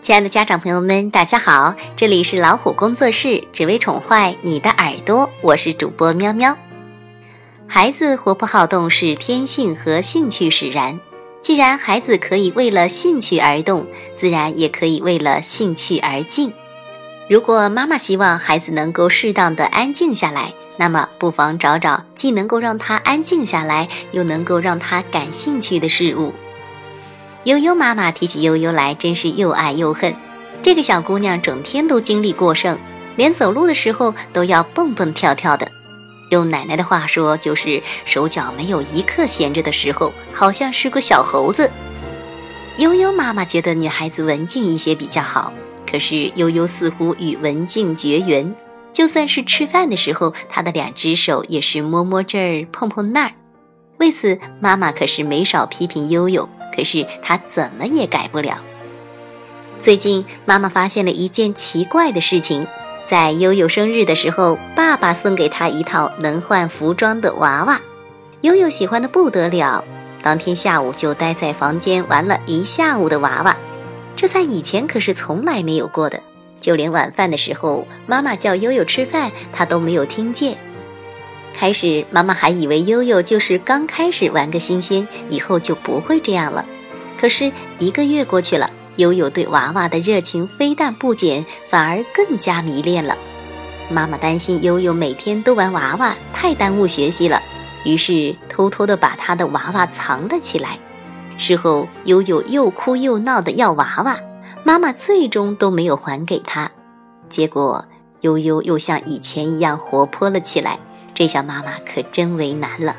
亲爱的家长朋友们，大家好，这里是老虎工作室，只为宠坏你的耳朵，我是主播喵喵。孩子活泼好动是天性和兴趣使然，既然孩子可以为了兴趣而动，自然也可以为了兴趣而静。如果妈妈希望孩子能够适当的安静下来，那么不妨找找既能够让他安静下来，又能够让他感兴趣的事物。悠悠妈妈提起悠悠来，真是又爱又恨。这个小姑娘整天都精力过剩，连走路的时候都要蹦蹦跳跳的。用奶奶的话说，就是手脚没有一刻闲着的时候，好像是个小猴子。悠悠妈妈觉得女孩子文静一些比较好，可是悠悠似乎与文静绝缘。就算是吃饭的时候，她的两只手也是摸摸这儿碰碰那儿。为此，妈妈可是没少批评悠悠。可是他怎么也改不了。最近，妈妈发现了一件奇怪的事情：在悠悠生日的时候，爸爸送给她一套能换服装的娃娃，悠悠喜欢的不得了。当天下午就待在房间玩了一下午的娃娃，这在以前可是从来没有过的。就连晚饭的时候，妈妈叫悠悠吃饭，他都没有听见。开始，妈妈还以为悠悠就是刚开始玩个新鲜，以后就不会这样了。可是一个月过去了，悠悠对娃娃的热情非但不减，反而更加迷恋了。妈妈担心悠悠每天都玩娃娃，太耽误学习了，于是偷偷的把她的娃娃藏了起来。事后，悠悠又哭又闹的要娃娃，妈妈最终都没有还给她。结果，悠悠又像以前一样活泼了起来。这下妈妈可真为难了，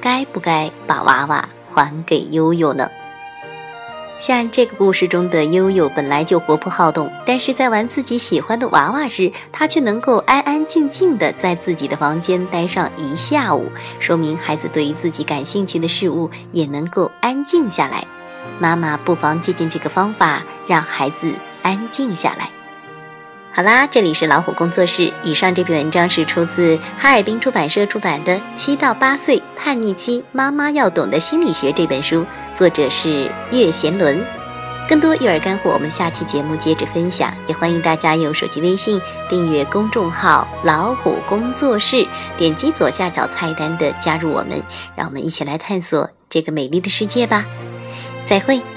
该不该把娃娃还给悠悠呢？像这个故事中的悠悠本来就活泼好动，但是在玩自己喜欢的娃娃时，他却能够安安静静的在自己的房间待上一下午，说明孩子对于自己感兴趣的事物也能够安静下来。妈妈不妨借鉴这个方法，让孩子安静下来。好啦，这里是老虎工作室。以上这篇文章是出自哈尔滨出版社出版的《七到八岁叛逆期妈妈要懂的心理学》这本书，作者是岳贤伦。更多育儿干货，我们下期节目接着分享。也欢迎大家用手机微信订阅公众号“老虎工作室”，点击左下角菜单的加入我们，让我们一起来探索这个美丽的世界吧。再会。